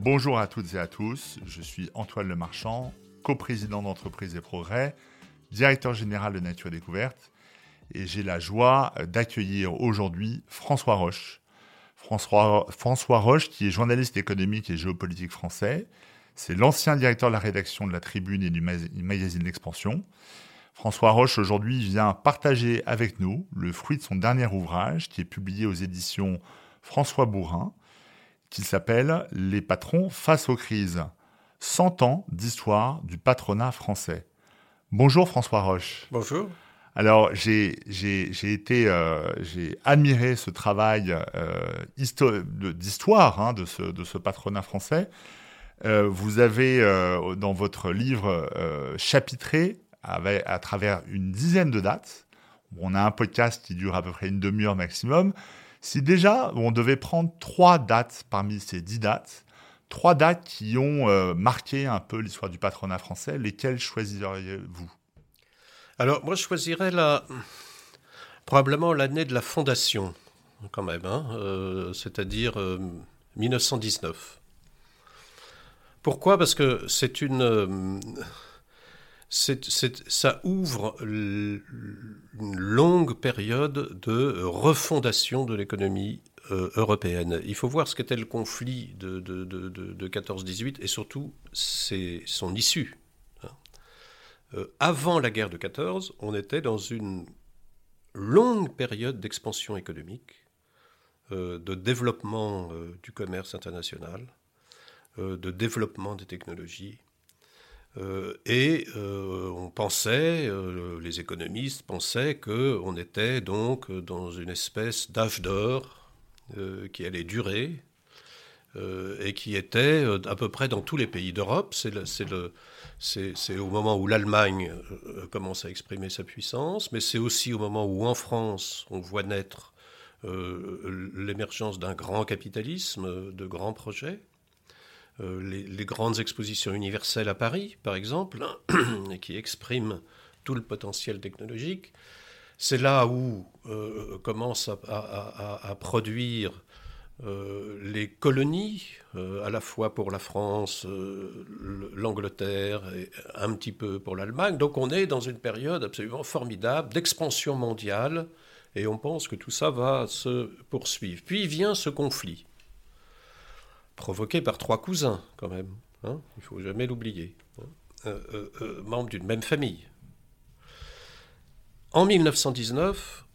Bonjour à toutes et à tous, je suis Antoine Lemarchand, coprésident d'Entreprise et Progrès, directeur général de Nature Découverte, et j'ai la joie d'accueillir aujourd'hui François Roche. François, François Roche, qui est journaliste économique et géopolitique français, c'est l'ancien directeur de la rédaction de la Tribune et du magazine L'Expansion. François Roche aujourd'hui vient partager avec nous le fruit de son dernier ouvrage qui est publié aux éditions François Bourrin, qui s'appelle Les patrons face aux crises. 100 ans d'histoire du patronat français. Bonjour François Roche. Bonjour. Alors j'ai été euh, j'ai admiré ce travail euh, d'histoire hein, de, ce, de ce patronat français. Euh, vous avez dans votre livre chapitré à travers une dizaine de dates. On a un podcast qui dure à peu près une demi-heure maximum. Si déjà on devait prendre trois dates parmi ces dix dates, trois dates qui ont euh, marqué un peu l'histoire du patronat français, lesquelles choisiriez-vous? Alors moi je choisirais la... probablement l'année de la fondation, quand même, hein, euh, c'est-à-dire 1919. Euh, Pourquoi? Parce que c'est une ça ouvre une longue période de refondation de l'économie euh, européenne. Il faut voir ce qu'était le conflit de, de, 14-18 et surtout son issue. Hein. Euh, avant la guerre de 14, on était dans une longue période d'expansion économique, euh, de développement du commerce international, de développement des technologies, et euh, on pensait, euh, les économistes pensaient qu'on était donc dans une espèce d'âge d'or qui allait durer et qui était à peu près dans tous les pays d'Europe. C'est au moment où l'Allemagne commence à exprimer sa puissance, mais c'est aussi au moment où en France on voit naître l'émergence d'un grand capitalisme, de grands projets. Euh, les, grandes expositions universelles à Paris, par exemple, qui expriment tout le potentiel technologique. C'est là où euh, commencent à, produire euh, les colonies, à la fois pour la France, l'Angleterre et un petit peu pour l'Allemagne. Donc on est dans une période absolument formidable d'expansion mondiale et on pense que tout ça va se poursuivre. Puis vient ce conflit provoqué par trois cousins, quand même. Hein il faut jamais l'oublier. Hein. Euh, euh, euh, membres d'une même famille. En 1919,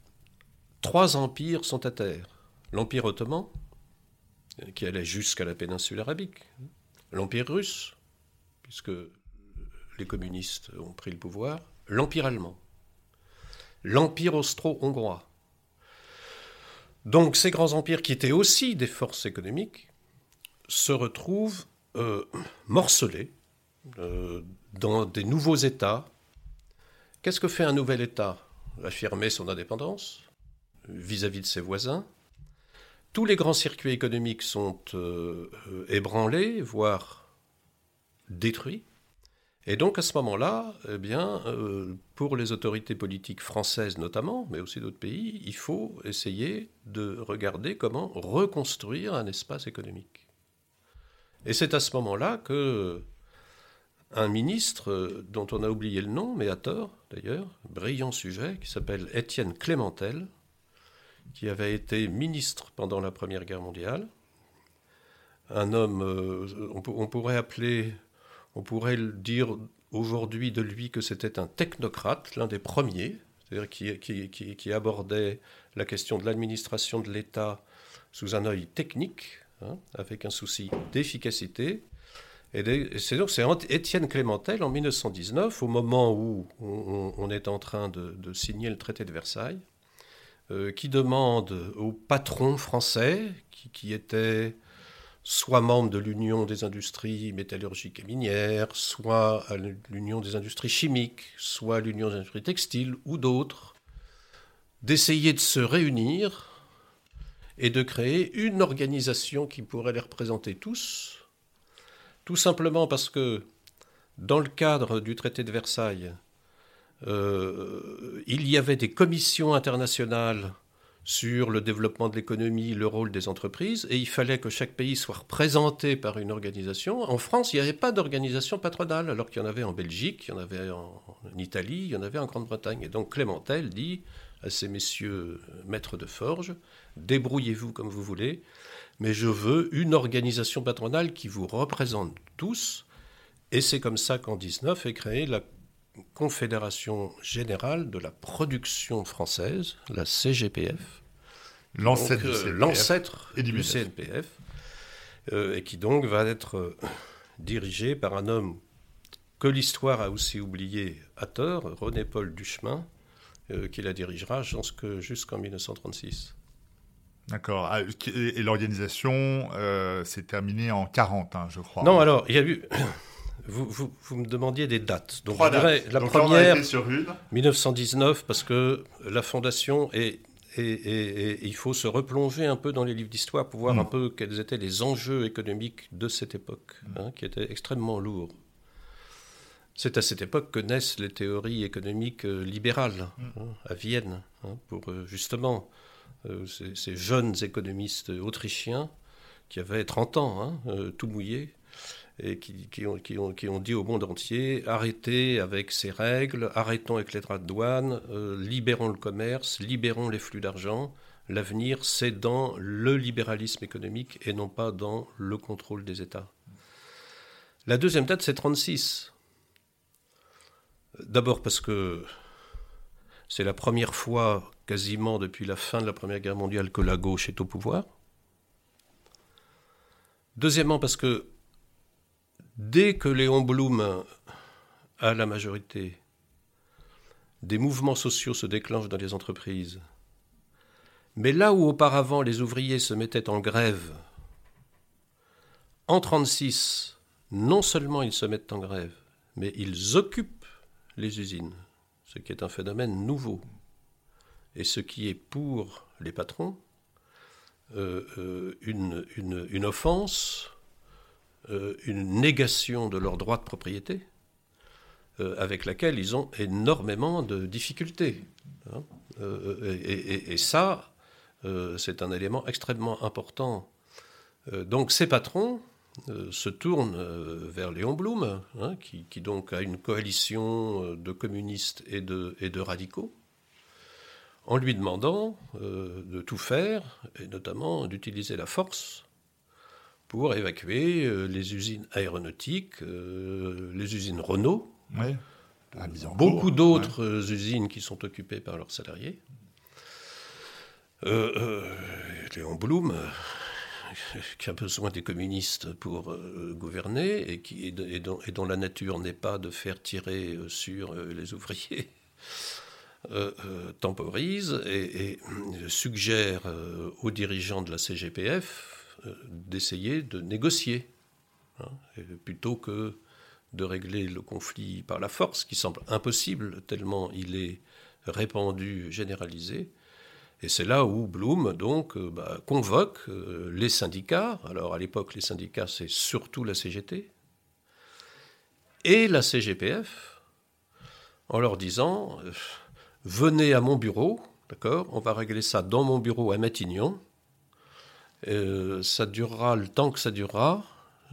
trois empires sont à terre. L'Empire ottoman, qui allait jusqu'à la péninsule arabique. L'Empire russe, puisque les communistes ont pris le pouvoir. L'Empire allemand. L'Empire austro-hongrois. Donc ces grands empires qui étaient aussi des forces économiques se retrouvent euh, morcelés euh, dans des nouveaux États. Qu'est-ce que fait un nouvel État? Affirmer son indépendance vis-à-vis de ses voisins. Tous les grands circuits économiques sont euh, ébranlés, voire détruits. Et donc à ce moment-là, eh bien, pour les autorités politiques françaises notamment, mais aussi d'autres pays, il faut essayer de regarder comment reconstruire un espace économique. Et c'est à ce moment-là que un ministre, dont on a oublié le nom, mais à tort d'ailleurs, brillant sujet, qui s'appelle Étienne Clémentel, qui avait été ministre pendant la Première Guerre mondiale, un homme, euh, on, pourrait appeler, on pourrait dire aujourd'hui de lui que c'était un technocrate, l'un des premiers, c'est-à-dire qui, abordait la question de l'administration de l'État sous un œil technique, Hein, avec un souci d'efficacité. Et c'est donc Étienne Clémentel en 1919, au moment où on, est en train de, signer le traité de Versailles, euh, qui demande aux patrons français, qui, qui étaient soit membres de l'Union des industries métallurgiques et minières, soit l'Union des industries chimiques, soit l'Union des industries textiles ou d'autres, d'essayer de se réunir et de créer une organisation qui pourrait les représenter tous, tout simplement parce que dans le cadre du traité de Versailles, euh, il y avait des commissions internationales sur le développement de l'économie, le rôle des entreprises, et il fallait que chaque pays soit représenté par une organisation. En France, il n'y avait pas d'organisation patronale, alors qu'il y en avait en Belgique, il y en avait en, Italie, il y en avait en Grande-Bretagne. Et donc Clémentel dit à ces messieurs maîtres de forge, débrouillez-vous comme vous voulez, mais je veux une organisation patronale qui vous représente tous. Et c'est comme ça qu'en 19 est créée la Confédération générale de la production française, la CGPF. L'ancêtre du, du, CNPF. Euh, et qui donc va être euh, dirigé par un homme que l'histoire a aussi oublié à tort, René-Paul Duchemin, euh, qui la dirigera jusqu'en 1936. D'accord. Ah, et l'organisation s'est terminée en 40, hein, je crois. Non, alors, il y a eu... Vous, vous, me demandiez des dates. Donc, Trois dates. la première, sur une. 1919, parce que la fondation est et, il faut se replonger un peu dans les livres d'histoire pour voir mm. un peu quels étaient les enjeux économiques de cette époque, mm. hein, qui étaient extrêmement lourds. C'est à cette époque que naissent les théories économiques euh, libérales mm. hein, à Vienne, hein, pour euh, justement euh, ces, jeunes économistes autrichiens qui avaient 30 ans, tout mouillés, et qui, ont, dit au monde entier arrêtez avec ces règles, arrêtons avec les droits de douane, euh, libérons le commerce, libérons les flux d'argent. L'avenir, c'est dans le libéralisme économique et non pas dans le contrôle des États. La deuxième date, c'est 36. D'abord parce que c'est la première fois quasiment depuis la fin de la Première Guerre mondiale que la gauche est au pouvoir. Deuxièmement parce que Dès que Léon Blum a la majorité, des mouvements sociaux se déclenchent dans les entreprises. Mais là où auparavant les ouvriers se mettaient en grève, en 1936, non seulement ils se mettent en grève, mais ils occupent les usines, ce qui est un phénomène nouveau. Et ce qui est pour les patrons euh, euh, une, une offense euh, une négation de leur droit de propriété, avec laquelle ils ont énormément de difficultés. Hein. Et, ça, c'est un élément extrêmement important. donc ces patrons se tournent vers Léon Blum, hein, qui, donc a une coalition de communistes et de, et de radicaux, en lui demandant de tout faire, et notamment d'utiliser la force pour évacuer euh, les usines aéronautiques, euh, les usines Renault, beaucoup d'autres euh, usines qui sont occupées par leurs salariés. Léon Blum, qui a besoin des communistes pour gouverner et, qui, dont, la nature n'est pas de faire tirer sur les ouvriers, temporise et suggère aux dirigeants de la CGPF euh, d'essayer de négocier, hein, plutôt que de régler le conflit par la force, qui semble impossible tellement il est répandu, généralisé. Et c'est là où Blum donc euh, bah, convoque euh, les syndicats. Alors à l'époque, les syndicats, c'est surtout la CGT et la CGPF, en leur disant venez à mon bureau, d'accord, on va régler ça dans mon bureau à Matignon. Euh, ça durera le temps que ça durera.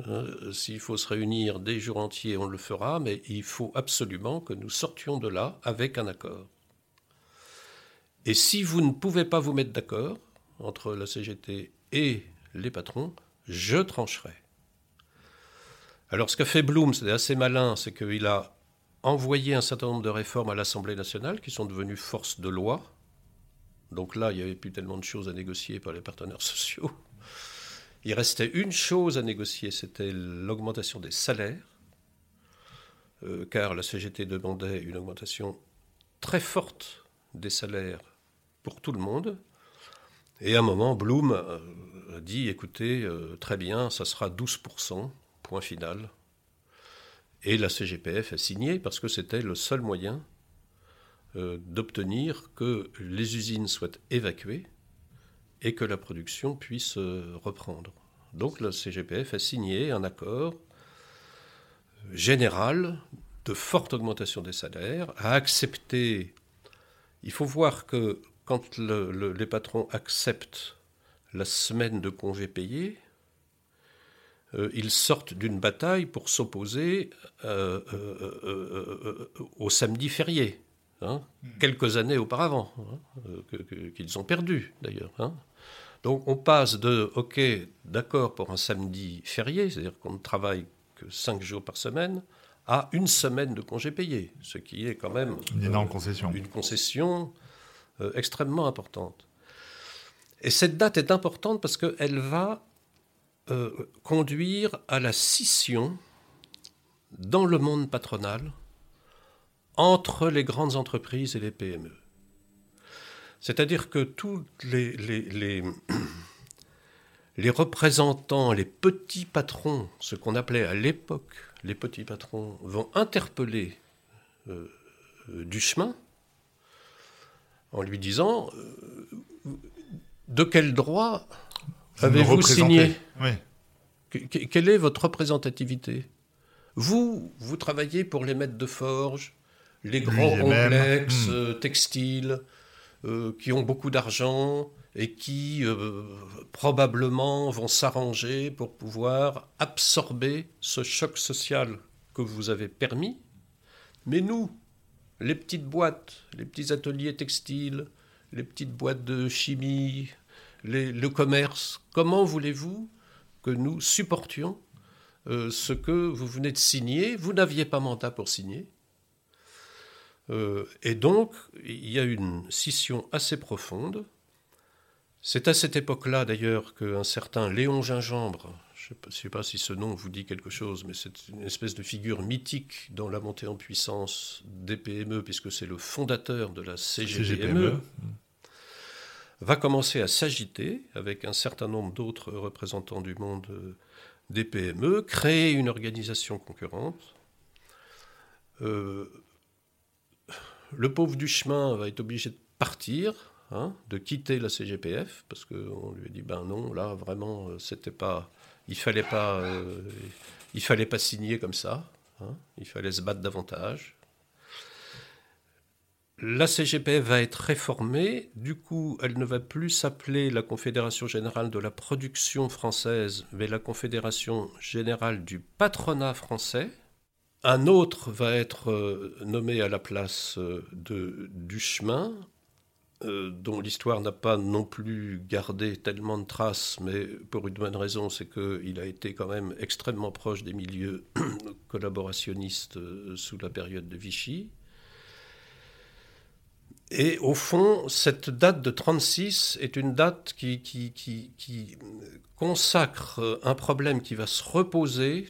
Euh, s'il faut se réunir des jours entiers, on le fera, mais il faut absolument que nous sortions de là avec un accord. Et si vous ne pouvez pas vous mettre d'accord entre la CGT et les patrons, je trancherai. Alors ce qu'a fait Blum, c'est assez malin, c'est qu'il a envoyé un certain nombre de réformes à l'Assemblée nationale qui sont devenues force de loi. Donc là, il n'y avait plus tellement de choses à négocier par les partenaires sociaux. Il restait une chose à négocier, c'était l'augmentation des salaires, euh, car la CGT demandait une augmentation très forte des salaires pour tout le monde. Et à un moment, Blum euh, a dit, écoutez, euh, très bien, ça sera 12%, point final. Et la CGPF a signé parce que c'était le seul moyen euh, d'obtenir que les usines soient évacuées et que la production puisse euh, reprendre. Donc la CGPF a signé un accord général de forte augmentation des salaires, a accepté. Il faut voir que quand les patrons acceptent la semaine de congé payé, euh, ils sortent d'une bataille pour s'opposer euh, euh, au samedi férié, hein, hmm. quelques années auparavant, hein, qu'ils ont perdu d'ailleurs. Hein. Donc on passe de OK, d'accord pour un samedi férié, c'est-à-dire qu'on ne travaille que cinq jours par semaine, à une semaine de congé payé, ce qui est quand même une énorme concession, une concession extrêmement importante. Et cette date est importante parce qu'elle va euh, conduire à la scission dans le monde patronal entre les grandes entreprises et les PME. C'est-à-dire que tous les, les, représentants, les petits patrons, ce qu'on appelait à l'époque les petits patrons, vont interpeller euh, euh, du en lui disant de quel droit avez-vous signé Quelle est votre représentativité? Vous, vous travaillez pour les maîtres de forge, les grands complexes hmm. euh, textiles euh, qui ont beaucoup d'argent et qui euh, probablement vont s'arranger pour pouvoir absorber ce choc social que vous avez permis. Mais nous, les petites boîtes, les petits ateliers textiles, les petites boîtes de chimie, le commerce. Comment voulez-vous que nous supportions euh, ce que vous venez de signer? Vous n'aviez pas mandat pour signer. Euh, et donc, il y a une scission assez profonde. C'est à cette époque-là, d'ailleurs, qu'un certain Léon Gingembre, je ne sais pas si ce nom vous dit quelque chose, mais c'est une espèce de figure mythique dans la montée en puissance des PME, puisque c'est le fondateur de la CGPME va commencer à s'agiter avec un certain nombre d'autres représentants du monde euh, des PME, créer une organisation concurrente. Euh, le pauvre du chemin va être obligé de partir, hein, de quitter la CGPF, parce qu'on lui a dit ben non, là vraiment, euh, c'était pas, il fallait pas, il fallait pas signer comme ça, hein, il fallait se battre davantage. La CGPF va être réformée, du coup elle ne va plus s'appeler la Confédération générale de la production française, mais la Confédération générale du patronat français. Un autre va être euh, nommé à la place euh, de Duchemin, euh, dont l'histoire n'a pas non plus gardé tellement de traces, mais pour une bonne raison, c'est qu'il a été quand même extrêmement proche des milieux collaborationnistes sous la période de Vichy. Et au fond, cette date de 36 est une date qui, consacre un problème qui va se reposer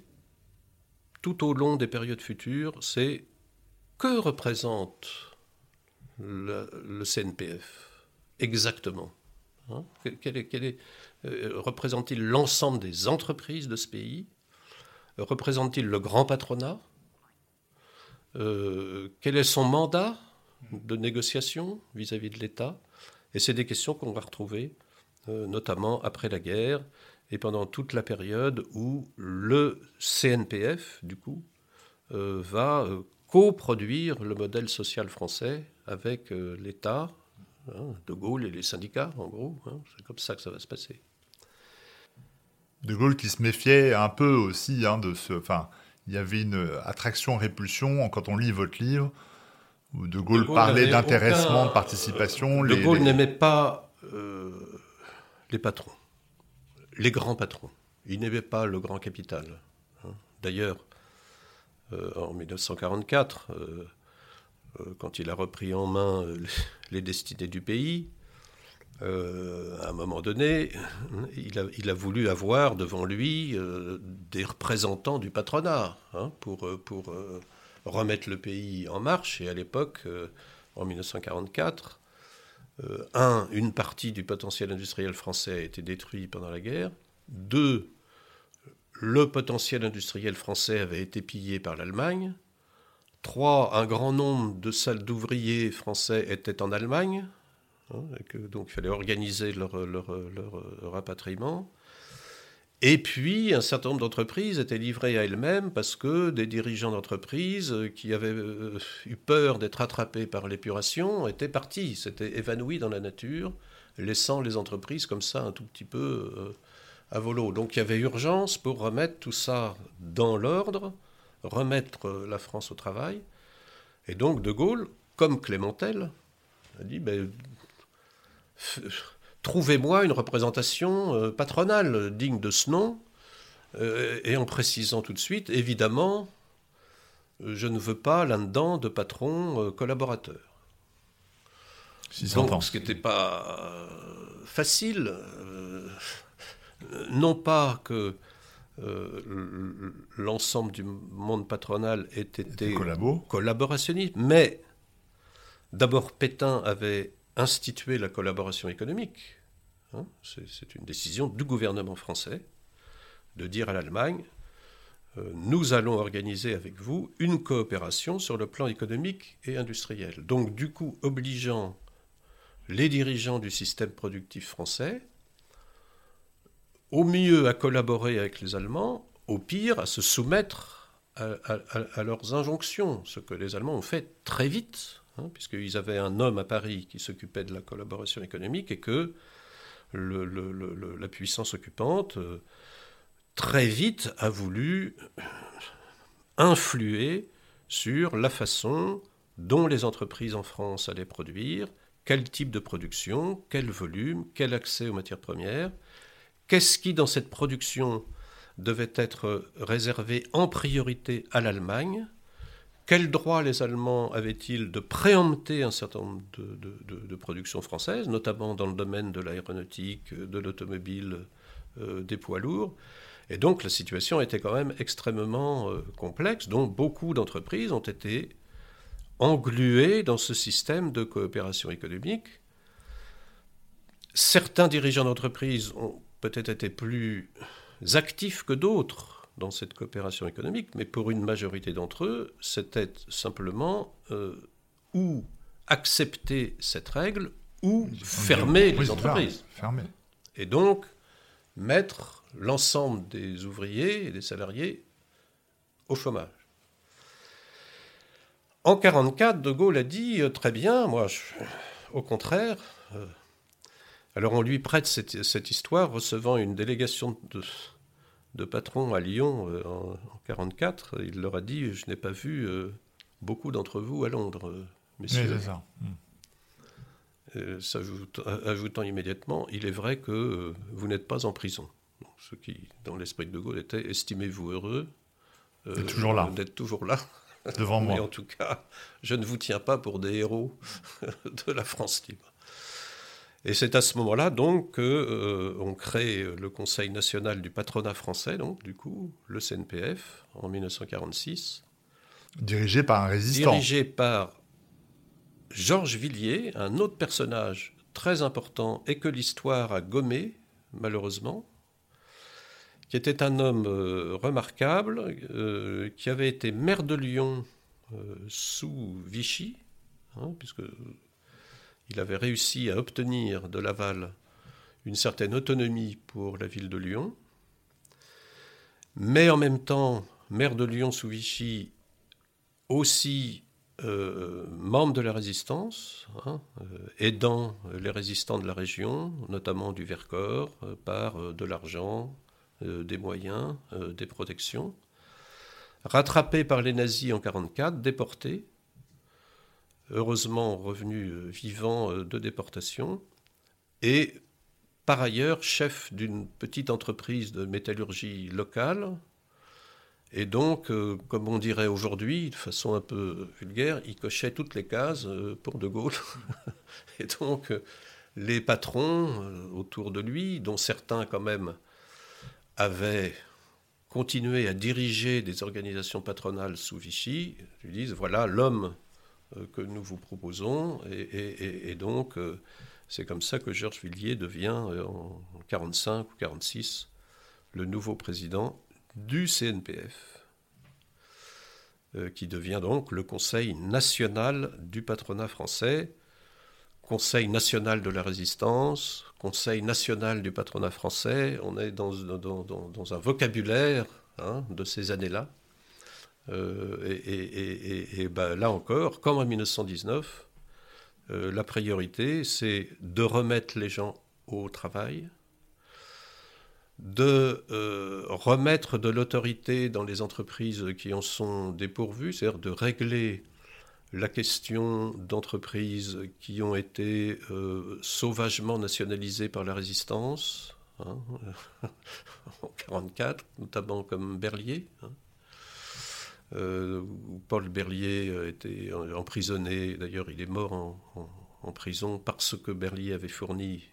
tout au long des périodes futures, c'est que représente le, CNPF exactement hein? Euh, Représente-t-il l'ensemble des entreprises de ce pays? Représente-t-il le grand patronat? Euh, Quel est son mandat? De négociation vis-à-vis de l'État. Et c'est des questions qu'on va retrouver, euh, notamment après la guerre et pendant toute la période où le CNPF, du coup, euh, va euh, coproduire le modèle social français avec l'État, hein, De Gaulle et les syndicats, en gros. Hein. c'est comme ça que ça va se passer. De Gaulle qui se méfiait un peu aussi hein, de ce... Enfin, il y avait une attraction-répulsion quand on lit votre livre de Gaulle, parlait d'intéressement, de participation. De Gaulle n'aimait pas euh, les patrons, les grands patrons. Il n'aimait pas le grand capital. Hein. D'ailleurs, euh, en 1944, euh, quand il a repris en main les destinées du pays, à un moment donné, il a, il a, voulu avoir devant lui des représentants du patronat hein, pour, pour remettre le pays en marche. Et à l'époque, euh, en 1944, euh, un, une partie du potentiel industriel français a été détruit pendant la guerre. Deux, le potentiel industriel français avait été pillé par l'Allemagne. Trois, un grand nombre de salles d'ouvriers français étaient en Allemagne. Hein, donc il fallait organiser leur, rapatriement. Et puis, un certain nombre d'entreprises étaient livrées à elles-mêmes parce que des dirigeants d'entreprises qui avaient euh, eu peur d'être attrapés par l'épuration étaient partis, s'étaient évanouis dans la nature, laissant les entreprises comme ça un tout petit peu euh, à volo. Donc il y avait urgence pour remettre tout ça dans l'ordre, remettre la France au travail. Et donc De Gaulle, comme Clémentel, a dit ben, trouvez-moi une représentation euh, patronale digne de ce nom, euh, et en précisant tout de suite, évidemment, je ne veux pas là-dedans de patron euh, collaborateur. Donc, ce qui n'était pas facile, non pas que l'ensemble du monde patronal ait été collaborationniste, mais d'abord Pétain avait instituer la collaboration économique. Hein, c'est une décision du gouvernement français de dire à l'Allemagne, euh, nous allons organiser avec vous une coopération sur le plan économique et industriel. Donc du coup, obligeant les dirigeants du système productif français, au mieux à collaborer avec les Allemands, au pire à se soumettre à leurs injonctions, ce que les Allemands ont fait très vite Hein, puisqu'ils avaient un homme à Paris qui s'occupait de la collaboration économique et que la puissance occupante, euh, très vite, a voulu influer sur la façon dont les entreprises en France allaient produire, quel type de production, quel volume, quel accès aux matières premières, qu'est-ce qui dans cette production devait être réservé en priorité à l'Allemagne, quel droit les Allemands avaient-ils de préempter un certain nombre de, productions françaises, notamment dans le domaine de l'aéronautique, de l'automobile, euh, des poids lourds? Et donc la situation était quand même extrêmement euh, complexe, dont beaucoup d'entreprises ont été engluées dans ce système de coopération économique. Certains dirigeants d'entreprises ont peut-être été plus actifs que d'autres dans cette coopération économique, mais pour une majorité d'entre eux, c'était simplement euh, ou accepter cette règle ou fermer les entreprises. Et donc mettre l'ensemble des ouvriers et des salariés au chômage. En 1944, De Gaulle a dit euh, très bien, moi, au contraire. Euh, alors on lui prête cette, cette, histoire recevant une délégation de, de patron à Lyon euh, en 1944, il leur a dit Je n'ai pas vu euh, beaucoup d'entre vous à Londres, euh, messieurs. ça. ajoutant immédiatement Il est vrai que vous n'êtes pas en prison. Ce qui, dans l'esprit de De Gaulle, était Estimez-vous heureux d'être toujours là. D'être toujours là. Devant moi. Mais en tout cas, je ne vous tiens pas pour des héros de la France libre. Et c'est à ce moment-là donc qu'on euh, crée le Conseil national du patronat français, donc du coup le CNPF en 1946. Dirigé par un résistant. Dirigé par Georges Villiers, un autre personnage très important et que l'histoire a gommé, malheureusement, qui était un homme euh, remarquable, euh, qui avait été maire de Lyon sous Vichy, hein, puisque il avait réussi à obtenir de Laval une certaine autonomie pour la ville de Lyon, mais en même temps, maire de Lyon sous Vichy, aussi euh, membre de la résistance, hein, euh, aidant les résistants de la région, notamment du Vercors, euh, par de l'argent, des moyens, des protections. Rattrapé par les nazis en 1944, déporté, heureusement revenu euh, vivant euh, de déportation, et par ailleurs chef d'une petite entreprise de métallurgie locale. Et donc, euh, comme on dirait aujourd'hui, de façon un peu vulgaire, il cochait toutes les cases pour De Gaulle. et donc, les patrons autour de lui, dont certains quand même avaient continué à diriger des organisations patronales sous Vichy, lui disent, voilà l'homme que nous vous proposons. Et, donc, euh, c'est comme ça que Georges Villiers devient, euh, en 45 ou 46, le nouveau président du CNPF, qui devient donc le Conseil national du patronat français, Conseil national de la résistance, Conseil national du patronat français. On est dans, dans, un vocabulaire hein, de ces années-là. Et, ben, là encore, comme en 1919, la priorité, c'est de remettre les gens au travail, de euh, remettre de l'autorité dans les entreprises qui en sont dépourvues, c'est-à-dire de régler la question d'entreprises qui ont été euh, sauvagement nationalisées par la résistance, hein, en 1944, notamment comme Berlier. Hein, euh, Paul Berlier a été emprisonné, d'ailleurs il est mort en prison parce que Berlier avait fourni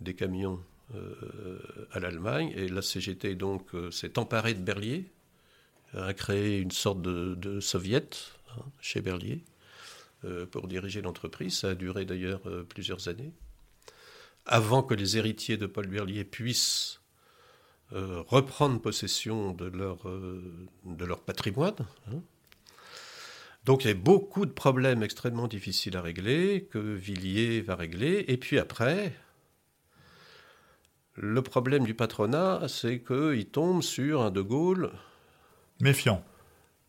des camions euh, à l'Allemagne. Et la CGT donc euh, s'est emparée de Berlier, a créé une sorte de, soviet hein, chez Berlier euh, pour diriger l'entreprise. Ça a duré d'ailleurs plusieurs années. Avant que les héritiers de Paul Berlier puissent reprendre possession de leur, de leur patrimoine. Hein. Donc il y a beaucoup de problèmes extrêmement difficiles à régler, que Villiers va régler. Et puis après, le problème du patronat, c'est qu'il tombe sur un De Gaulle. Méfiant.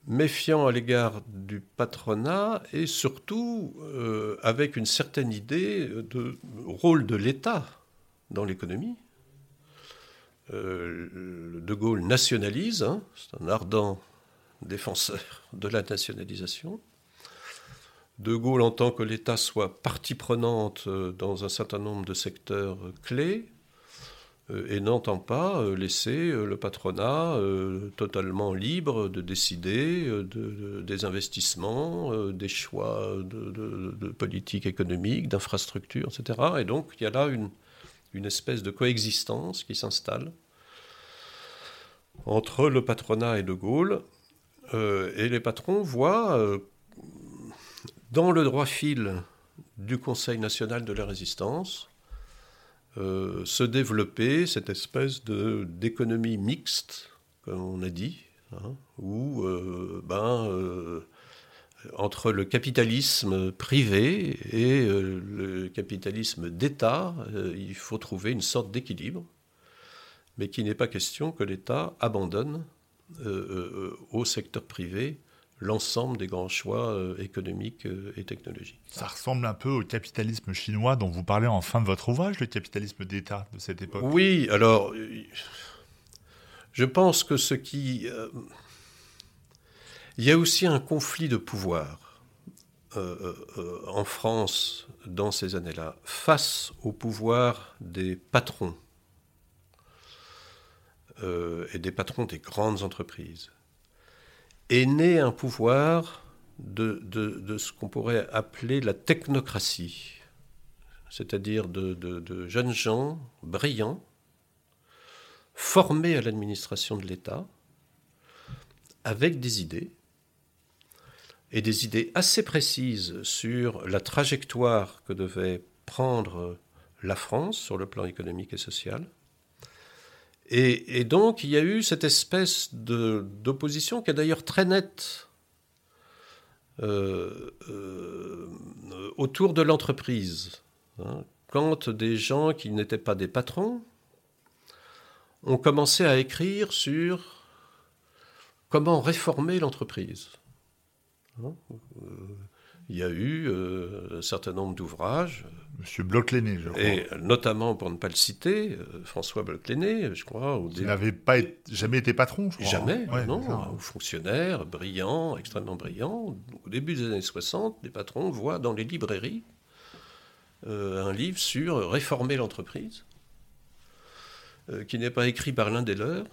Méfiant à l'égard du patronat et surtout euh, avec une certaine idée de rôle de l'État dans l'économie. Euh, de Gaulle nationalise, hein, c'est un ardent défenseur de la nationalisation. De Gaulle entend que l'État soit partie prenante euh, dans un certain nombre de secteurs clés, euh, et n'entend pas laisser le patronat totalement libre de décider des investissements, des choix de, politique économique, d'infrastructure, etc. Et donc il y a là une espèce de coexistence qui s'installe entre le patronat et De Gaulle. et les patrons voient dans le droit fil du Conseil national de la résistance euh, se développer cette espèce d'économie mixte, comme on a dit, hein, où euh, ben, euh, entre le capitalisme privé et le capitalisme d'État, il faut trouver une sorte d'équilibre, mais qu'il n'est pas question que l'État abandonne au secteur privé l'ensemble des grands choix euh, économiques euh, et technologiques. Ça ressemble un peu au capitalisme chinois dont vous parlez en fin de votre ouvrage, le capitalisme d'État de cette époque. Oui, alors je pense que ce qui... Euh, il y a aussi un conflit de pouvoir en France dans ces années-là face au pouvoir des patrons et des patrons des grandes entreprises est né un pouvoir de, ce qu'on pourrait appeler la technocratie, c'est-à-dire de, jeunes gens brillants, formés à l'administration de l'État, avec des idées, et des idées assez précises sur la trajectoire que devait prendre la France sur le plan économique et social, et, donc, il y a eu cette espèce d'opposition qui est d'ailleurs très nette euh, euh, autour de l'entreprise. Hein. quand des gens qui n'étaient pas des patrons ont commencé à écrire sur comment réformer l'entreprise. Hein. Euh, il y a eu un certain nombre d'ouvrages Monsieur bloch je crois. Et notamment, pour ne pas le citer, euh, François bloch je crois. Il n'avait pas jamais été patron, je crois. Jamais, non. Un fonctionnaire brillant, extrêmement brillant. Au début des années 60, les patrons voient dans les librairies euh, un livre sur réformer l'entreprise, euh, qui n'est pas écrit par l'un des leurs,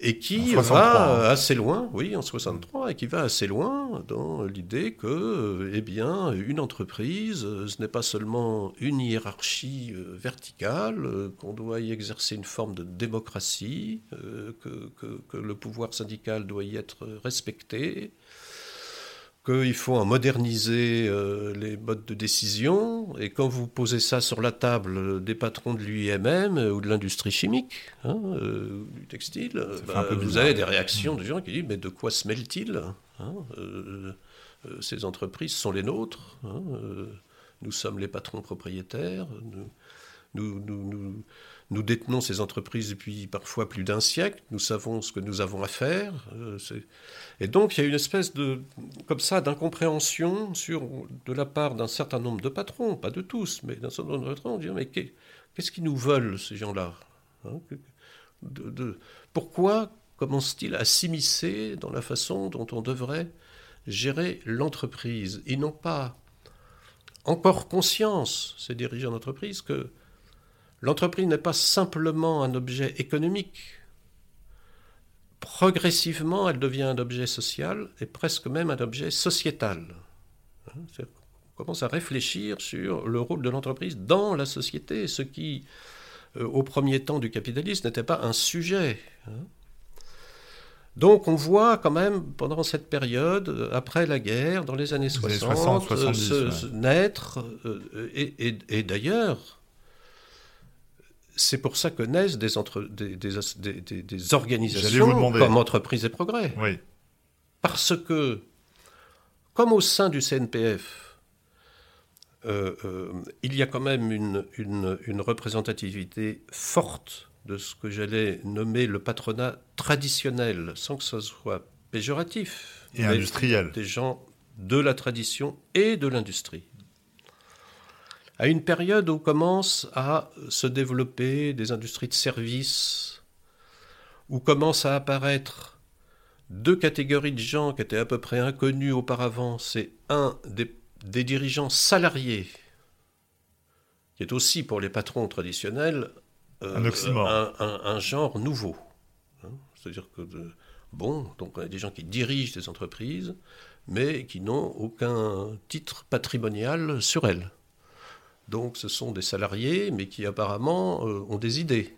et qui va assez loin, oui, en 63, et qui va assez loin dans l'idée que, euh, eh bien, une entreprise, euh, ce n'est pas seulement une hiérarchie euh, verticale, qu'on doit y exercer une forme de démocratie, que, que, le pouvoir syndical doit y être respecté, qu'il faut en moderniser euh, les modes de décision. Et quand vous posez ça sur la table des patrons de l'UIMM ou de l'industrie chimique, hein, euh, du textile, bah, vous avez des réactions de gens qui disent Mais de quoi se mêlent-ils hein, euh, Ces entreprises sont les nôtres. Hein, nous sommes les patrons propriétaires, nous, nous, détenons ces entreprises depuis parfois plus d'un siècle, nous savons ce que nous avons à faire. Euh, et donc il y a une espèce de, comme ça, d'incompréhension sur, de la part d'un certain nombre de patrons, pas de tous, mais d'un certain nombre de patrons, dire mais qu'est-ce qu'ils nous veulent ces gens-là hein, de, Pourquoi commencent-ils à s'immiscer dans la façon dont on devrait gérer l'entreprise? Ils n'ont pas encore conscience, ces dirigeants d'entreprise, que l'entreprise n'est pas simplement un objet économique. Progressivement, elle devient un objet social et presque même un objet sociétal. Hein, on commence à réfléchir sur le rôle de l'entreprise dans la société, ce qui, euh, au premier temps du capitalisme, n'était pas un sujet. Hein. Donc on voit quand même pendant cette période, après la guerre, dans les années 60, euh, naître, euh, et, d'ailleurs, c'est pour ça que naissent des, des, organisations comme Entreprise et Progrès. Oui. Parce que, comme au sein du CNPF, il y a quand même une, une représentativité forte de ce que j'allais nommer le patronat traditionnel, sans que ce soit péjoratif. Et industriel. Des gens de la tradition et de l'industrie. À une période où commencent à se développer des industries de services, où commencent à apparaître deux catégories de gens qui étaient à peu près inconnus auparavant. C'est un des, des dirigeants salariés, qui est aussi pour les patrons traditionnels euh, un, genre nouveau. Hein. C'est-à-dire que, bon, donc on a des gens qui dirigent des entreprises, mais qui n'ont aucun titre patrimonial sur elles. Donc ce sont des salariés, mais qui apparemment euh, ont des idées.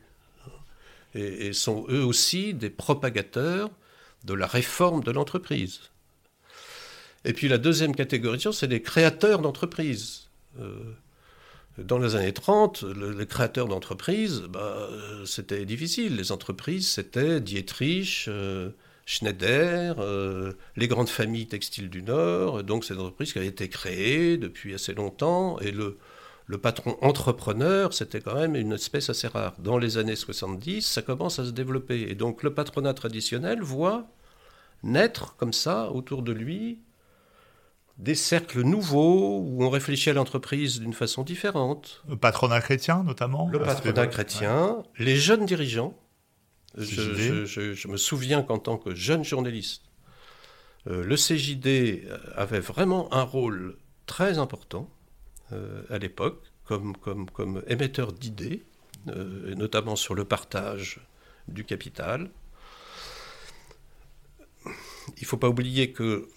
Et, sont eux aussi des propagateurs de la réforme de l'entreprise. Et puis la deuxième catégorie, c'est des créateurs d'entreprises. Euh, dans les années 30, les créateurs d'entreprises, bah, c'était difficile. Les entreprises, c'était Dietrich, euh, Schneider, euh, les grandes familles textiles du Nord. Donc, ces entreprises qui avaient été créées depuis assez longtemps. Et le, le patron entrepreneur, c'était quand même une espèce assez rare. Dans les années 70, ça commence à se développer. Et donc, le patronat traditionnel voit naître comme ça autour de lui des cercles nouveaux où on réfléchit à l'entreprise d'une façon différente. Le patronat chrétien notamment Le patronat chrétien, les jeunes dirigeants. Je, me souviens qu'en tant que jeune journaliste, euh, le CJD avait vraiment un rôle très important euh, à l'époque comme, comme, comme, émetteur d'idées, euh, notamment sur le partage du capital. Il ne faut pas oublier que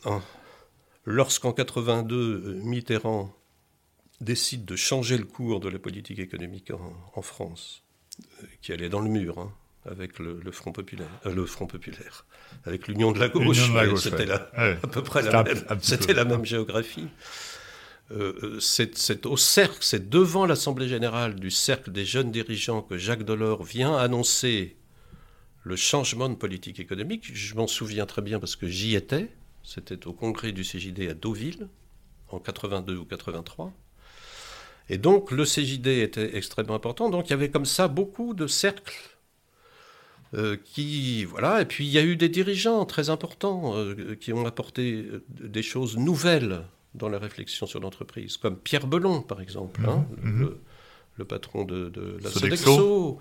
Lorsqu'en 82, Mitterrand décide de changer le cours de la politique économique en, France, euh, qui allait dans le mur hein, avec le, Front populaire, euh, le Front populaire, avec l'Union de la gauche, c'était à peu près la même, c'était la même géographie. Euh, c'est au cercle, c'est devant l'Assemblée générale du cercle des jeunes dirigeants que Jacques Delors vient annoncer le changement de politique économique. Je m'en souviens très bien parce que j'y étais. C'était au congrès du CJD à Deauville, en 82 ou 83. Et donc le CJD était extrêmement important. Donc il y avait comme ça beaucoup de cercles euh, qui voilà. Et puis il y a eu des dirigeants très importants euh, qui ont apporté euh, des choses nouvelles dans la réflexion sur l'entreprise, comme Pierre Belon par exemple, hein, mhm. le, patron de, la Sodexo.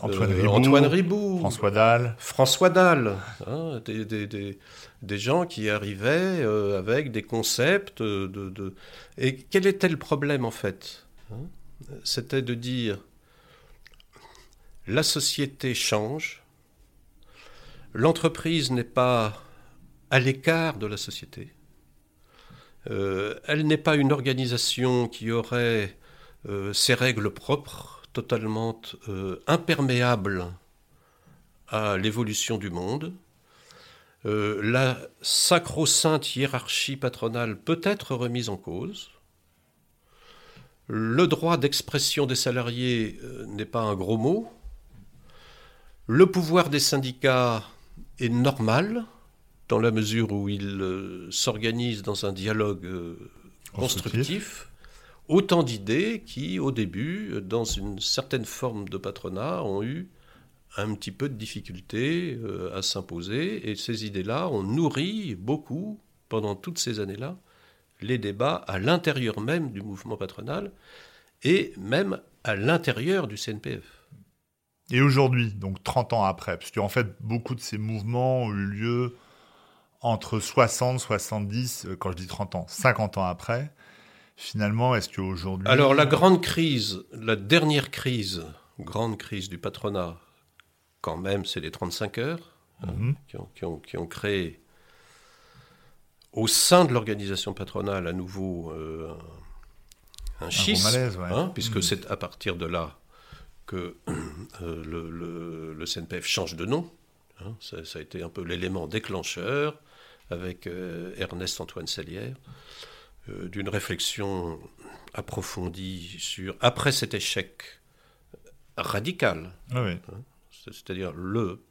Antoine, Ribou, François Dalle. François Dalle, hein, des, gens qui arrivaient euh, avec des concepts de, Et quel était le problème en fait hein? C'était de dire la société change, l'entreprise n'est pas à l'écart de la société, euh, elle n'est pas une organisation qui aurait euh, ses règles propres, totalement euh, imperméable à l'évolution du monde. Euh, la sacro-sainte hiérarchie patronale peut être remise en cause. Le droit d'expression des salariés euh, n'est pas un gros mot. Le pouvoir des syndicats est normal dans la mesure où il s'organise dans un dialogue constructif autant d'idées qui, au début, dans une certaine forme de patronat, ont eu un petit peu de difficulté euh, à s'imposer. Et ces idées-là ont nourri beaucoup, pendant toutes ces années-là, les débats à l'intérieur même du mouvement patronal et même à l'intérieur du CNPF. Et aujourd'hui, donc 30 ans après, parce qu'en fait, beaucoup de ces mouvements ont eu lieu entre 60, 70, euh, quand je dis 30 ans, 50 ans après. Finalement, est-ce qu'aujourd'hui... Alors la grande crise, la dernière crise, grande crise du patronat, quand même, c'est les 35 heures hein, mhm. qui, ont, créé au sein de l'organisation patronale à nouveau euh, un, schisme, hein, puisque mhm. c'est à partir de là que euh, le, CNPF change de nom. Hein. ça, a été un peu l'élément déclencheur avec euh, Ernest Antoine Salière. Euh, d'une réflexion approfondie sur, après cet échec radical, ah hein, c'est-à-dire le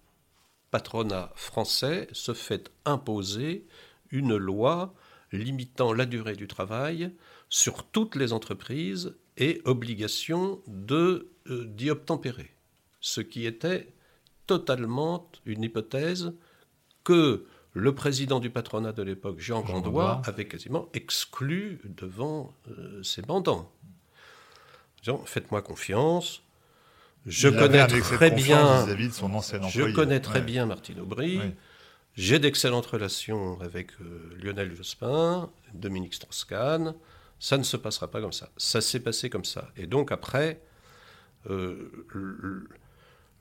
patronat français se fait imposer une loi limitant la durée du travail sur toutes les entreprises et obligation de euh, d'y obtempérer. Ce qui était totalement une hypothèse que le président du patronat de l'époque, Jean, Gandois, avait quasiment exclu devant euh, ses mandants. Disant, faites-moi confiance, je connais très bien, je connais très bien Martine Aubry, j'ai d'excellentes relations avec euh, Lionel Jospin, Dominique Strauss-Kahn, ça ne se passera pas comme ça. Ça s'est passé comme ça. Et donc après, euh, le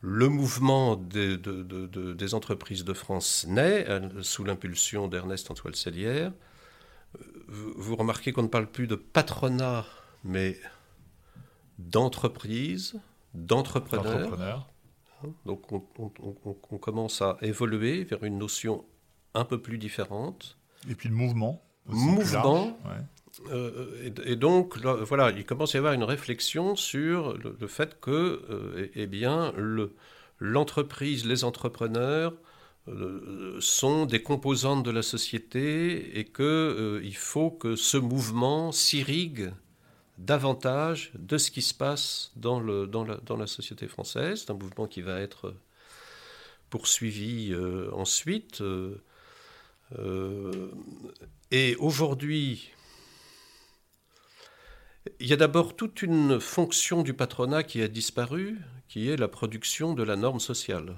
mouvement des, entreprises de France naît euh, sous l'impulsion d'Ernest Antoine Sellière. Euh, vous, remarquez qu'on ne parle plus de patronat, mais d'entreprise, d'entrepreneur. Hein, donc on, on, commence à évoluer vers une notion un peu plus différente. Et puis le mouvement. Mouvement. Euh, et, donc, voilà, il commence à y avoir une réflexion sur le, fait que, euh, eh, eh bien, l'entreprise, les entrepreneurs euh, sont des composantes de la société et qu'il faut que ce mouvement s'irrigue davantage de ce qui se passe dans, la, dans la société française. C'est un mouvement qui va être poursuivi ensuite. et aujourd'hui, il y a d'abord toute une fonction du patronat qui a disparu, qui est la production de la norme sociale.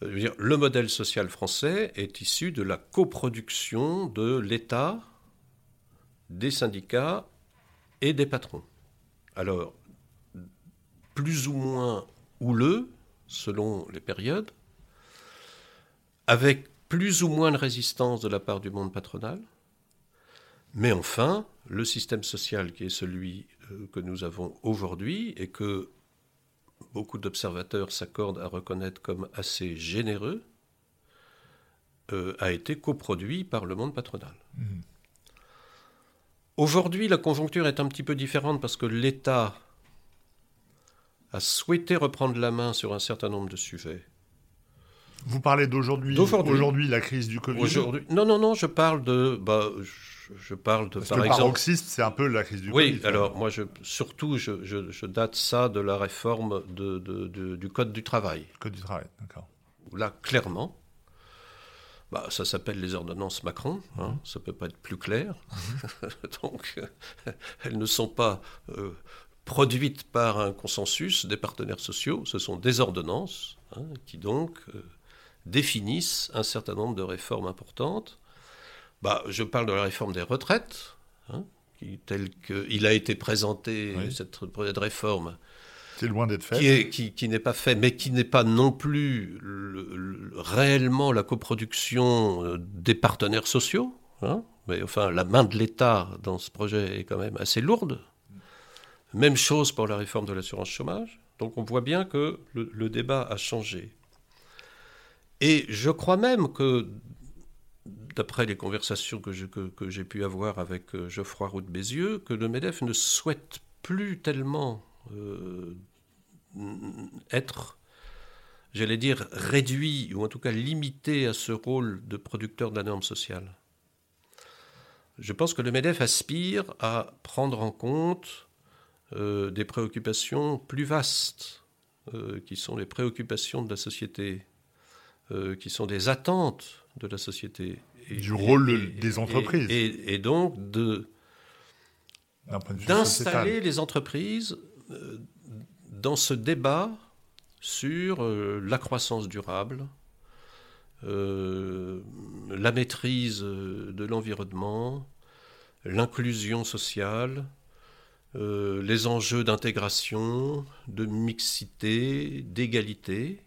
le modèle social français est issu de la coproduction de l'État, des syndicats et des patrons. Alors, plus ou moins houleux, selon les périodes, avec plus ou moins de résistance de la part du monde patronal, mais enfin, le système social qui est celui euh, que nous avons aujourd'hui et que beaucoup d'observateurs s'accordent à reconnaître comme assez généreux, euh, a été coproduit par le monde patronal. Mmh. Aujourd'hui, la conjoncture est un petit peu différente parce que l'État a souhaité reprendre la main sur un certain nombre de sujets. Vous parlez d'aujourd'hui, aujourd'hui, la crise du Covid Non, non, non, je parle de... Bah, je parle de, Parce par que le paroxysme, c'est un peu la crise du oui, Oui, alors moi, je, surtout, je, je, date ça de la réforme de, de, du Code du travail. Code du travail, d'accord. Là, clairement, bah, ça s'appelle les ordonnances Macron, hein, mhm. ça ne peut pas être plus clair. Mhm. Donc, elles ne sont pas euh, produites par un consensus des partenaires sociaux, ce sont des ordonnances hein, qui donc euh, définissent un certain nombre de réformes importantes bah, Je parle de la réforme des retraites, hein, qui, tel qu'il a été présenté, cette projet de réforme. C'est loin d'être fait. Qui, qui, n'est pas fait, mais qui n'est pas non plus réellement la coproduction euh, des partenaires sociaux. Hein. mais enfin, la main de l'État dans ce projet est quand même assez lourde. Même chose pour la réforme de l'assurance chômage. Donc on voit bien que le, le, débat a changé. Et je crois même que d'après les conversations que, j'ai pu avoir avec euh, Geoffroy Roux de Bézieux, que le MEDEF ne souhaite plus tellement euh, être, j'allais dire, réduit, ou en tout cas limité à ce rôle de producteur de la norme sociale. je pense que le MEDEF aspire à prendre en compte euh, des préoccupations plus vastes, qui sont les préoccupations de la société, euh, qui sont des attentes de la société. Et, du rôle des entreprises. Et, donc de, d'installer les entreprises dans ce débat sur la croissance durable, euh, la maîtrise euh, de l'environnement, l'inclusion sociale, euh, les enjeux d'intégration, de mixité, d'égalité.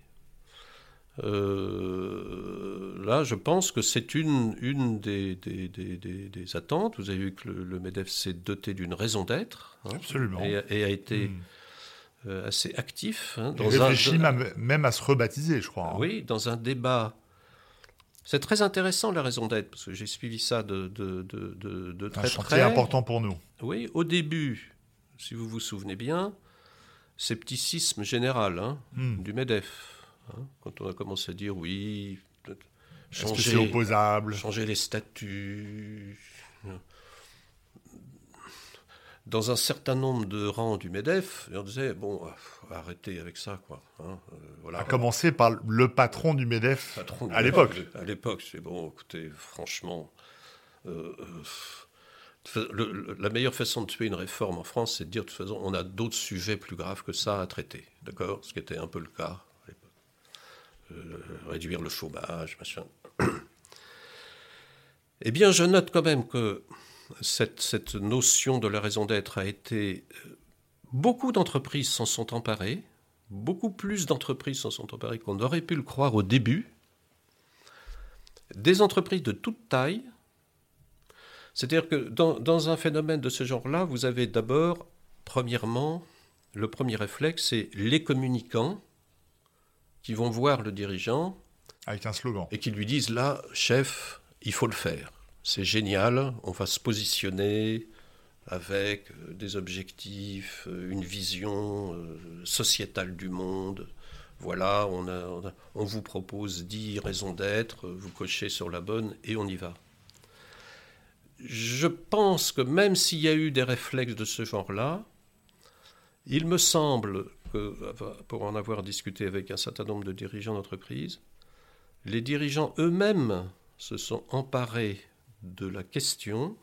Là, je pense que c'est une, une des, des, des, attentes. Vous avez vu que le, MEDEF s'est doté d'une raison d'être. Hein, Absolument. Et, a été hmm. assez actif. Hein, dans réfléchit même à se rebaptiser, je crois. Hein. Oui, dans un débat c'est très intéressant la raison d'être, parce que j'ai suivi ça de, de, de, de, très près. Un important pour nous. Oui, au début, si vous vous souvenez bien, scepticisme général hmm. du MEDEF. Hein, quand on a commencé à dire oui, changer, opposable? changer les statuts, dans un certain nombre de rangs du MEDEF, on disait, bon, euh, arrêtez avec ça, quoi. Hein, euh, voilà. À commencer par le patron du MEDEF à l'époque. À l'époque, c'est bon, écoutez, franchement, euh, la meilleure façon de tuer une réforme en France, c'est de dire, de toute façon, on a d'autres sujets plus graves que ça à traiter, d'accord? Ce qui était un peu le cas. Réduire le chômage, machin. eh bien, je note quand même que cette, notion de la raison d'être a été... Euh, beaucoup d'entreprises s'en sont emparées, beaucoup plus d'entreprises s'en sont emparées qu'on aurait pu le croire au début. Des entreprises de toute taille. C'est-à-dire que dans, dans, un phénomène de ce genre-là, vous avez d'abord, premièrement, le premier réflexe, c'est les communicants qui vont voir le dirigeant. Avec un slogan. Et qui lui disent, là, chef, il faut le faire c'est génial, on va se positionner avec euh, des objectifs, euh, une vision euh, sociétale du monde. Voilà, on, on, vous propose 10 raisons d'être, vous cochez sur la bonne et on y va. Je pense que même s'il y a eu des réflexes de ce genre-là, il me semble que, pour en avoir discuté avec un certain nombre de dirigeants d'entreprise, les dirigeants eux-mêmes se sont emparés de la question.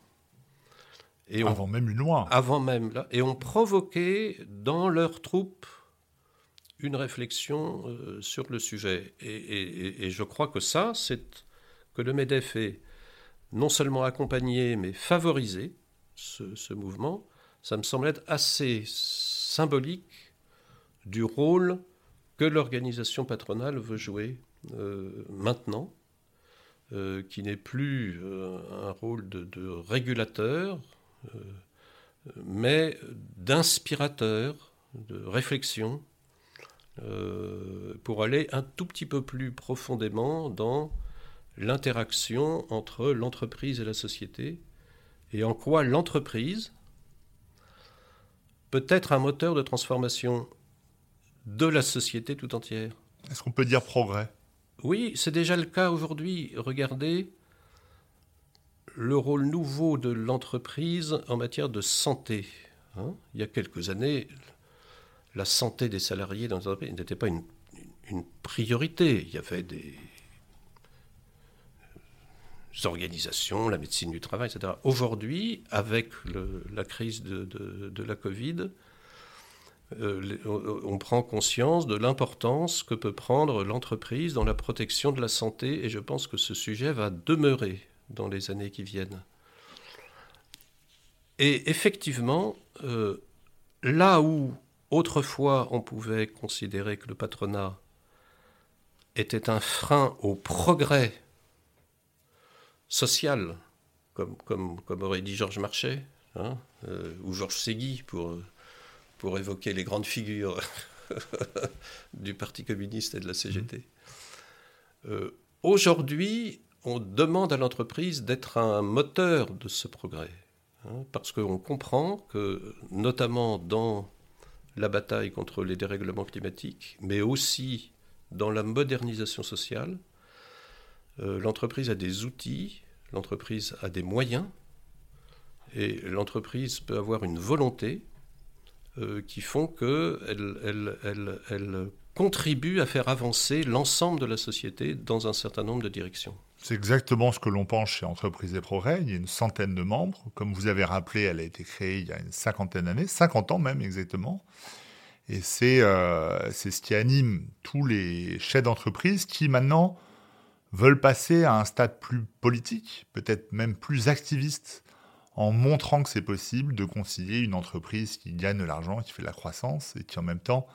Et avant même une loi. Avant même, là. Et ont provoqué dans leurs troupes une réflexion euh, sur le sujet. Et, je crois que ça, c'est que le MEDEF est non seulement accompagné, mais favorisé, ce, mouvement. Ça me semble être assez symbolique du rôle que l'organisation patronale veut jouer euh, maintenant euh, qui n'est plus euh, un rôle de, régulateur, mais d'inspirateur, de réflexion, pour aller un tout petit peu plus profondément dans l'interaction entre l'entreprise et la société, et en quoi l'entreprise peut être un moteur de transformation de la société tout entière. Est-ce qu'on peut dire progrès? Oui, c'est déjà le cas aujourd'hui. Regardez le rôle nouveau de l'entreprise en matière de santé. Hein. Il y a quelques années, la santé des salariés dans l'entreprise n'était pas une, priorité. Il y avait des organisations, la médecine du travail, etc. Aujourd'hui, avec la crise de la Covid, on prend conscience de l'importance que peut prendre l'entreprise dans la protection de la santé et je pense que ce sujet va demeurer dans les années qui viennent. Et effectivement, euh, là où autrefois on pouvait considérer que le patronat était un frein au progrès social, comme, aurait dit Georges Marchais, hein, euh, ou Georges Ségui pour pour évoquer les grandes figures du Parti communiste et de la CGT. Euh, aujourd'hui, on demande à l'entreprise d'être un moteur de ce progrès, hein, parce qu'on comprend que, notamment dans la bataille contre les dérèglements climatiques, mais aussi dans la modernisation sociale, euh, l'entreprise a des outils, l'entreprise a des moyens Et l'entreprise peut avoir une volonté euh, qui font qu'elle elle, elle, à faire avancer l'ensemble de la société dans un certain nombre de directions. C'est exactement ce que l'on pense chez Entreprises et Progrès. Il y a une centaine de membres. Comme vous avez rappelé, elle a été créée il y a une cinquantaine d'années, 50 ans même exactement. Et c'est euh, ce qui anime tous les chefs d'entreprise qui maintenant veulent passer à un stade plus politique, peut-être même plus activiste, en montrant que c'est possible de concilier une entreprise qui gagne de l'argent, qui fait de la croissance et qui en même temps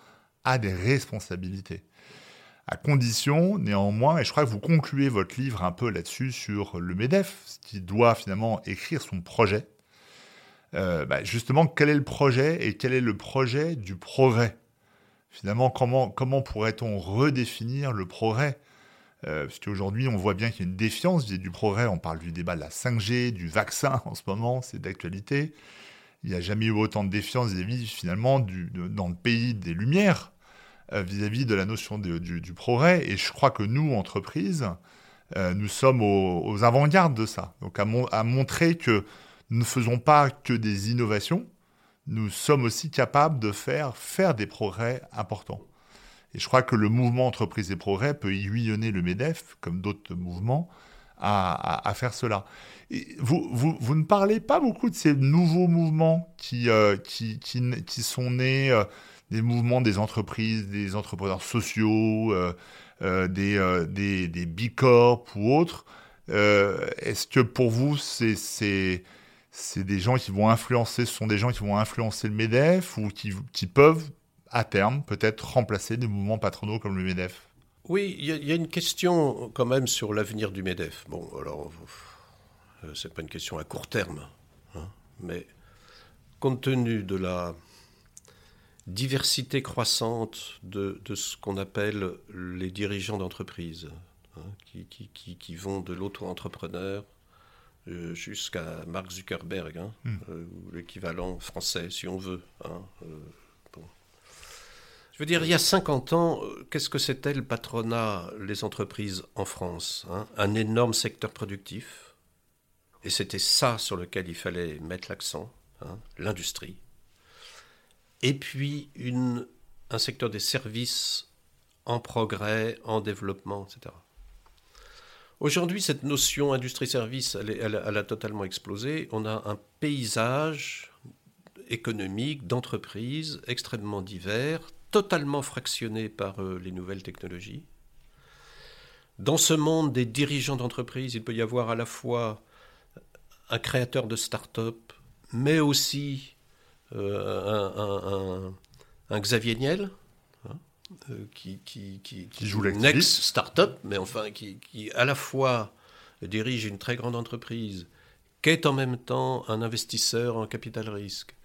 a des responsabilités. À condition, néanmoins, et je crois que vous concluez votre livre un peu là-dessus sur le MEDEF, qui doit finalement écrire son projet. Euh, bah, justement, quel est le projet et quel est le projet du progrès? Finalement, comment, comment pourrait-on redéfinir le progrès? Euh, Parce qu'aujourd'hui, on voit bien qu'il y a une défiance du progrès. On parle du débat de la 5G, du vaccin en ce moment, c'est d'actualité. Il n'y a jamais eu autant de défiance vis-à-vis, finalement, du, dans le pays des Lumières. Euh, vis-à-vis de la notion du, progrès. Et je crois que nous, entreprises, euh, nous sommes aux, avant-gardes de ça. Donc à, montrer que nous ne faisons pas que des innovations, nous sommes aussi capables de faire, faire des progrès importants. Et je crois que le mouvement Entreprise et Progrès peut y le MEDEF, comme d'autres mouvements, à, faire cela. Vous, ne parlez pas beaucoup de ces nouveaux mouvements qui, euh, sont nés des mouvements des entreprises, des entrepreneurs sociaux, euh, euh, des, euh, des, des Corp ou autres. Est-ce que pour vous, c'est des gens qui vont influencer, ce sont des gens qui vont influencer le MEDEF ou qui peuvent, à terme, peut-être remplacer des mouvements patronaux comme le MEDEF? Oui, il y, a une question quand même sur l'avenir du MEDEF. Bon, alors, c'est pas une question à court terme, hein, mais compte tenu de la diversité croissante de, ce qu'on appelle les dirigeants d'entreprise, hein, qui, vont de l'auto-entrepreneur euh, jusqu'à Mark Zuckerberg, hein, hmm. euh, ou l'équivalent français, si on veut. Hein, euh, Je veux dire, il y a 50 ans, qu'est-ce que c'était le patronat, les entreprises en France Un énorme secteur productif. Et c'était ça sur lequel il fallait mettre l'accent, l'industrie et puis un secteur des services en progrès, en développement, etc. Aujourd'hui, cette notion industrie-service, elle, a totalement explosé. On a un paysage économique, d'entreprise extrêmement divers, totalement fractionné par euh, les nouvelles technologies. Dans ce monde des dirigeants d'entreprise, il peut y avoir à la fois un créateur de start-up, mais aussi euh, un, Xavier Niel, hein, euh, qui, qui, qui, joue une ex-start-up, mais enfin qui, à la fois dirige une très grande entreprise, qui est en même temps un investisseur en capital risque,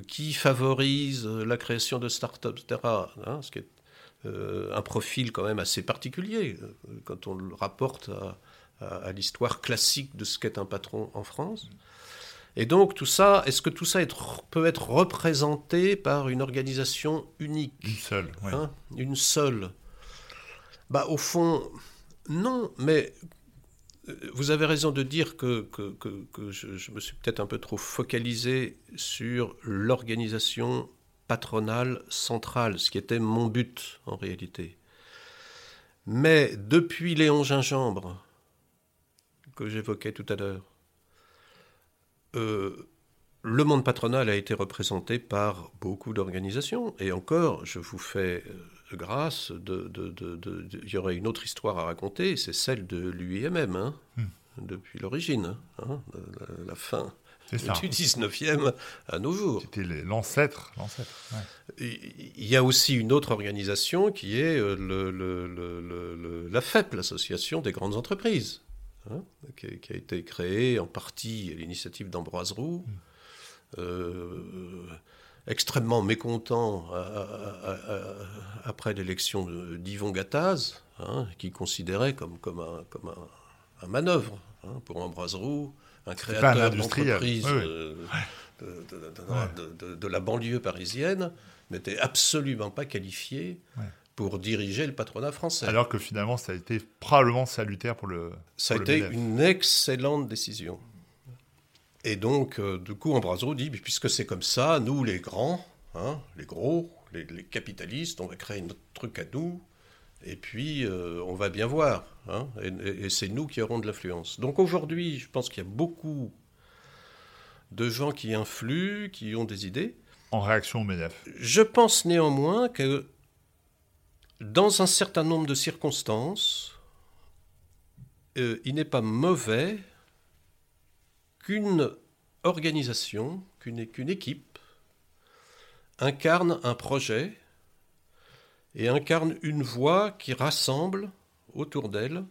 qui favorise la création de start-up, etc. Hein, ce qui est un profil quand même assez particulier quand on le rapporte à, à l'histoire classique de ce qu'est un patron en France. Et donc tout ça, est-ce que tout ça peut être représenté par une organisation unique? Une seule, oui. Hein, une seule. Bah au fond, non, mais euh, vous avez raison de dire que, je, me suis peut-être un peu trop focalisé sur l'organisation patronale centrale, ce qui était mon but en réalité. Mais depuis Léon Gingembre, que j'évoquais tout à l'heure, euh, le monde patronal a été représenté par beaucoup d'organisations. Et encore, je vous fais grâce, de, il y aurait une autre histoire à raconter, c'est celle de l'UIMM, hein, hmm. depuis l'origine, hein, la, fin du 19e à nos jours. C'était l'ancêtre. Il y a aussi une autre organisation qui est euh, le, la FEP, l'Association des grandes entreprises. Hein, qui, a été créé en partie à l'initiative d'Ambroise Roux, mm. euh, extrêmement mécontent après l'élection d'Yvon Gattaz, hein, qui considérait comme, comme, un, comme un, manœuvre hein, pour Ambroise Roux, un créateur d'entreprise euh, de, la banlieue parisienne, n'était absolument pas qualifié pour diriger le patronat français. Alors que finalement, ça a été probablement salutaire pour le. Ça a été une excellente décision. Et donc, euh, du coup, Ambroiseau dit, puisque c'est comme ça, nous les grands, hein, les gros, les, capitalistes, on va créer notre truc à nous, et puis euh, on va bien voir. Hein, et, c'est nous qui aurons de l'influence. Donc aujourd'hui, je pense qu'il y a beaucoup de gens qui influent, qui ont des idées. En réaction au MEDEF. Je pense néanmoins que dans un certain nombre de circonstances, euh, il n'est pas mauvais qu'une organisation, qu'une équipe incarne un projet et incarne une voix qui rassemble autour d'elle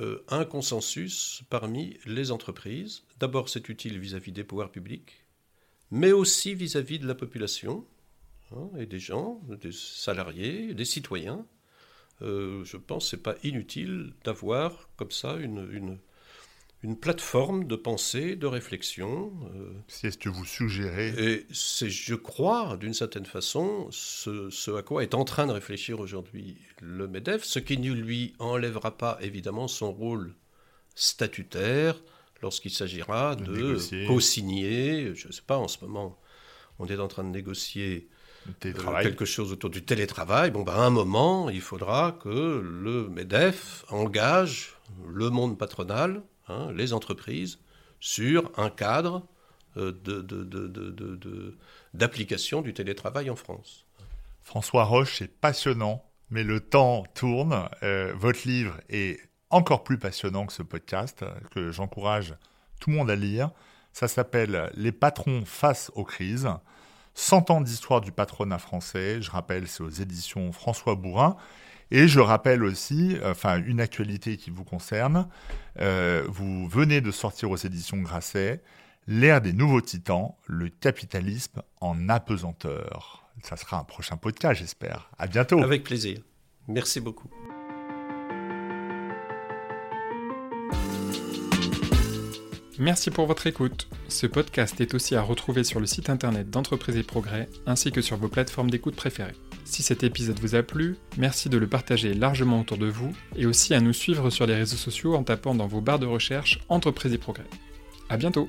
euh, un consensus parmi les entreprises. D'abord, c'est utile vis-à-vis des pouvoirs publics, mais aussi vis-à-vis de la population hein, et des gens, des salariés, des citoyens. Euh, je pense que ce n'est pas inutile d'avoir comme ça une, une plateforme de pensée, de réflexion. Euh, c'est ce que vous suggérez. Et c'est, je crois, d'une certaine façon, ce, à quoi est en train de réfléchir aujourd'hui le MEDEF, ce qui ne lui enlèvera pas évidemment son rôle statutaire lorsqu'il s'agira de, co-signer, je ne sais pas, en ce moment, on est en train de négocier euh, quelque chose autour du télétravail. Bon, ben, à un moment, il faudra que le MEDEF engage le monde patronal Hein, les entreprises, sur un cadre euh, d'application du télétravail en France. François Roche, c'est passionnant, mais le temps tourne. Euh, votre livre est encore plus passionnant que ce podcast, que j'encourage tout le monde à lire. Ça s'appelle Les patrons face aux crises. 100 ans d'histoire du patronat français. Je rappelle, c'est aux éditions François Bourrin. Et je rappelle aussi, enfin, une actualité qui vous concerne. Euh, vous venez de sortir aux éditions Grasset L'ère des nouveaux titans, le capitalisme en apesanteur. Ça sera un prochain podcast, j'espère. À bientôt. Avec plaisir. Merci beaucoup. Merci pour votre écoute. Ce podcast est aussi à retrouver sur le site internet d'Entreprise et Progrès ainsi que sur vos plateformes d'écoute préférées. Si cet épisode vous a plu, merci de le partager largement autour de vous et aussi à nous suivre sur les réseaux sociaux en tapant dans vos barres de recherche Entreprise et Progrès. A bientôt